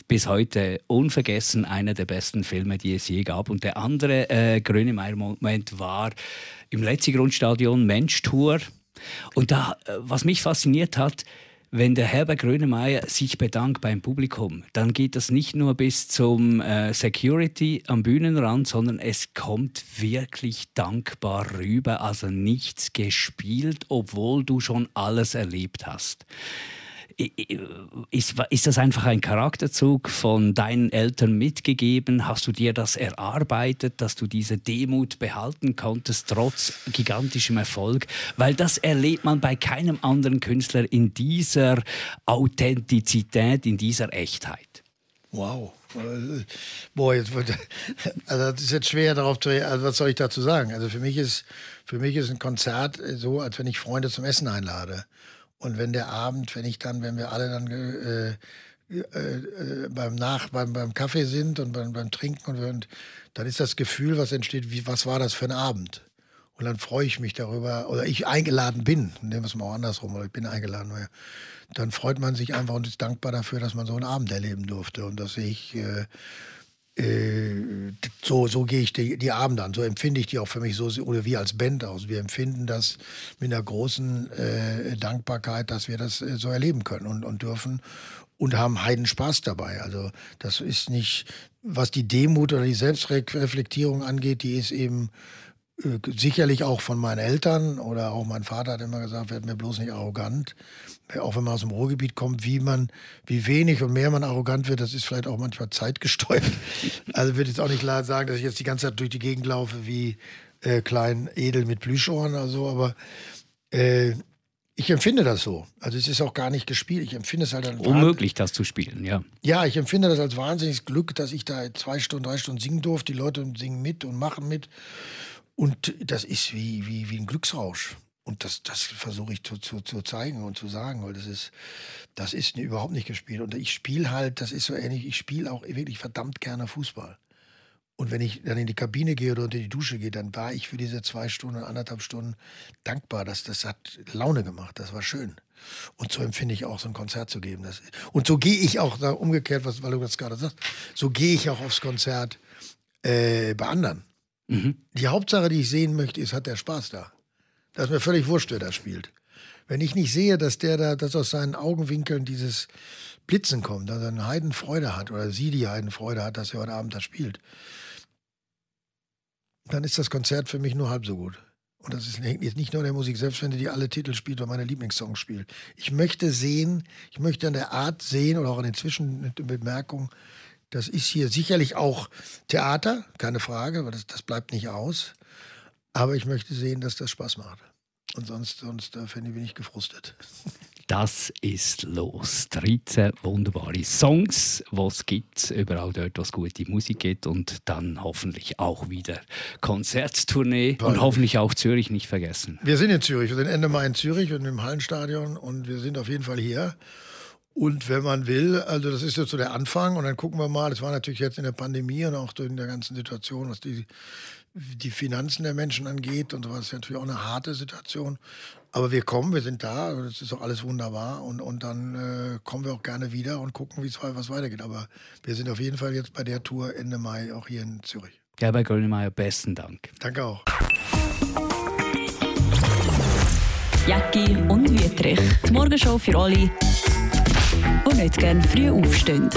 bis heute unvergessen einer der besten Filme, die es je gab. Und der andere äh, Grönemeyer-Moment war im Letzigrundstadion Mensch-Tour. Und da, äh, was mich fasziniert hat, wenn der Herbert Grönemeyer sich bedankt beim Publikum, dann geht das nicht nur bis zum äh, Security am Bühnenrand, sondern es kommt wirklich dankbar rüber, also nichts gespielt, obwohl du schon alles erlebt hast. Ist, ist das einfach ein Charakterzug von deinen Eltern mitgegeben? Hast du dir das erarbeitet, dass du diese Demut behalten konntest, trotz gigantischem Erfolg? Weil das erlebt man bei keinem anderen Künstler in dieser Authentizität, in dieser Echtheit. Wow. Boah, jetzt, also das ist jetzt schwer darauf zu also was soll ich dazu sagen? Also für mich ist für mich ist ein Konzert so, als wenn ich Freunde zum Essen einlade. Und wenn der Abend, wenn ich dann, wenn wir alle dann äh, äh, äh, beim Nach, beim, beim Kaffee sind und beim, beim Trinken und, und, dann ist das Gefühl, was entsteht, wie, was war das für ein Abend? Und dann freue ich mich darüber, oder ich eingeladen bin, nehmen wir es mal auch andersrum, oder ich bin eingeladen, weil dann freut man sich einfach und ist dankbar dafür, dass man so einen Abend erleben durfte. Und das sehe ich äh, so, so gehe ich die, die Abende an, so empfinde ich die auch für mich so, oder wir als Band aus. Wir empfinden das mit einer großen äh, Dankbarkeit, dass wir das äh, so erleben können und, und dürfen und haben heiden Spaß dabei. Also das ist nicht, was die Demut oder die Selbstreflektierung angeht, die ist eben äh, sicherlich auch von meinen Eltern oder auch mein Vater hat immer gesagt, werd mir bloß nicht arrogant. Auch wenn man aus dem Ruhrgebiet kommt, wie man, wie wenig und mehr man arrogant wird, das ist vielleicht auch manchmal zeitgesteuert. [LAUGHS] Also würde ich jetzt auch nicht sagen, dass ich jetzt die ganze Zeit durch die Gegend laufe wie äh, klein Edel mit Plüschohren oder so, aber äh, ich empfinde das so. Also es ist auch gar nicht gespielt. Ich empfinde es halt als unmöglich, das zu spielen, ja. Ja, ich empfinde das als wahnsinniges Glück, dass ich da zwei Stunden, drei Stunden singen durfte. Die Leute singen mit und machen mit. Und das ist wie, wie, wie ein Glücksrausch. Und das, das versuche ich zu, zu, zu zeigen und zu sagen, weil das ist, das ist überhaupt nicht gespielt. Und ich spiele halt, das ist so ähnlich, ich spiele auch wirklich verdammt gerne Fußball. Und wenn ich dann in die Kabine gehe oder unter die Dusche gehe, dann war ich für diese zwei Stunden, anderthalb Stunden dankbar. Dass, das hat Laune gemacht, das war schön. Und so empfinde ich auch, so ein Konzert zu geben. Das, und so gehe ich auch, umgekehrt, was, weil du das gerade sagst, so gehe ich auch aufs Konzert äh, bei anderen. Mhm. Die Hauptsache, die ich sehen möchte, ist, hat der Spaß da. Das ist mir völlig wurscht, wer da spielt. Wenn ich nicht sehe, dass der da, dass aus seinen Augenwinkeln dieses Blitzen kommt, dass er eine Heidenfreude hat oder sie die Heidenfreude hat, dass er heute Abend da spielt, dann ist das Konzert für mich nur halb so gut. Und das ist, nicht nur der Musik, selbst wenn die alle Titel spielt oder meine Lieblingssongs spielt. Ich möchte sehen, ich möchte an der Art sehen oder auch an den Zwischenbemerkungen, das ist hier sicherlich auch Theater, keine Frage, weil das, das bleibt nicht aus. Aber ich möchte sehen, dass das Spaß macht. Und sonst, sonst äh, finde ich, bin ich gefrustet. [LAUGHS] Das ist los. 13 wunderbare Songs, was es gibt, überall dort, wo es gute Musik gibt. Und dann hoffentlich auch wieder Konzerttournee und hoffentlich auch Zürich nicht vergessen. Wir sind in Zürich, wir sind Ende Mai in Zürich und im Hallenstadion und wir sind auf jeden Fall hier. Und wenn man will, also das ist jetzt so der Anfang und dann gucken wir mal, das war natürlich jetzt in der Pandemie und auch in der ganzen Situation, was die, die Finanzen der Menschen angeht und sowas, ist natürlich auch eine harte Situation. Aber wir kommen, wir sind da, das ist auch alles wunderbar und, und dann äh, kommen wir auch gerne wieder und gucken, wie es was weitergeht. Aber wir sind auf jeden Fall jetzt bei der Tour Ende Mai auch hier in Zürich. Gerber Grönemeyer, besten Dank. Danke auch. Jacki und Wietrich. Die Morgenshow für alle die nicht gerne früh aufstehen.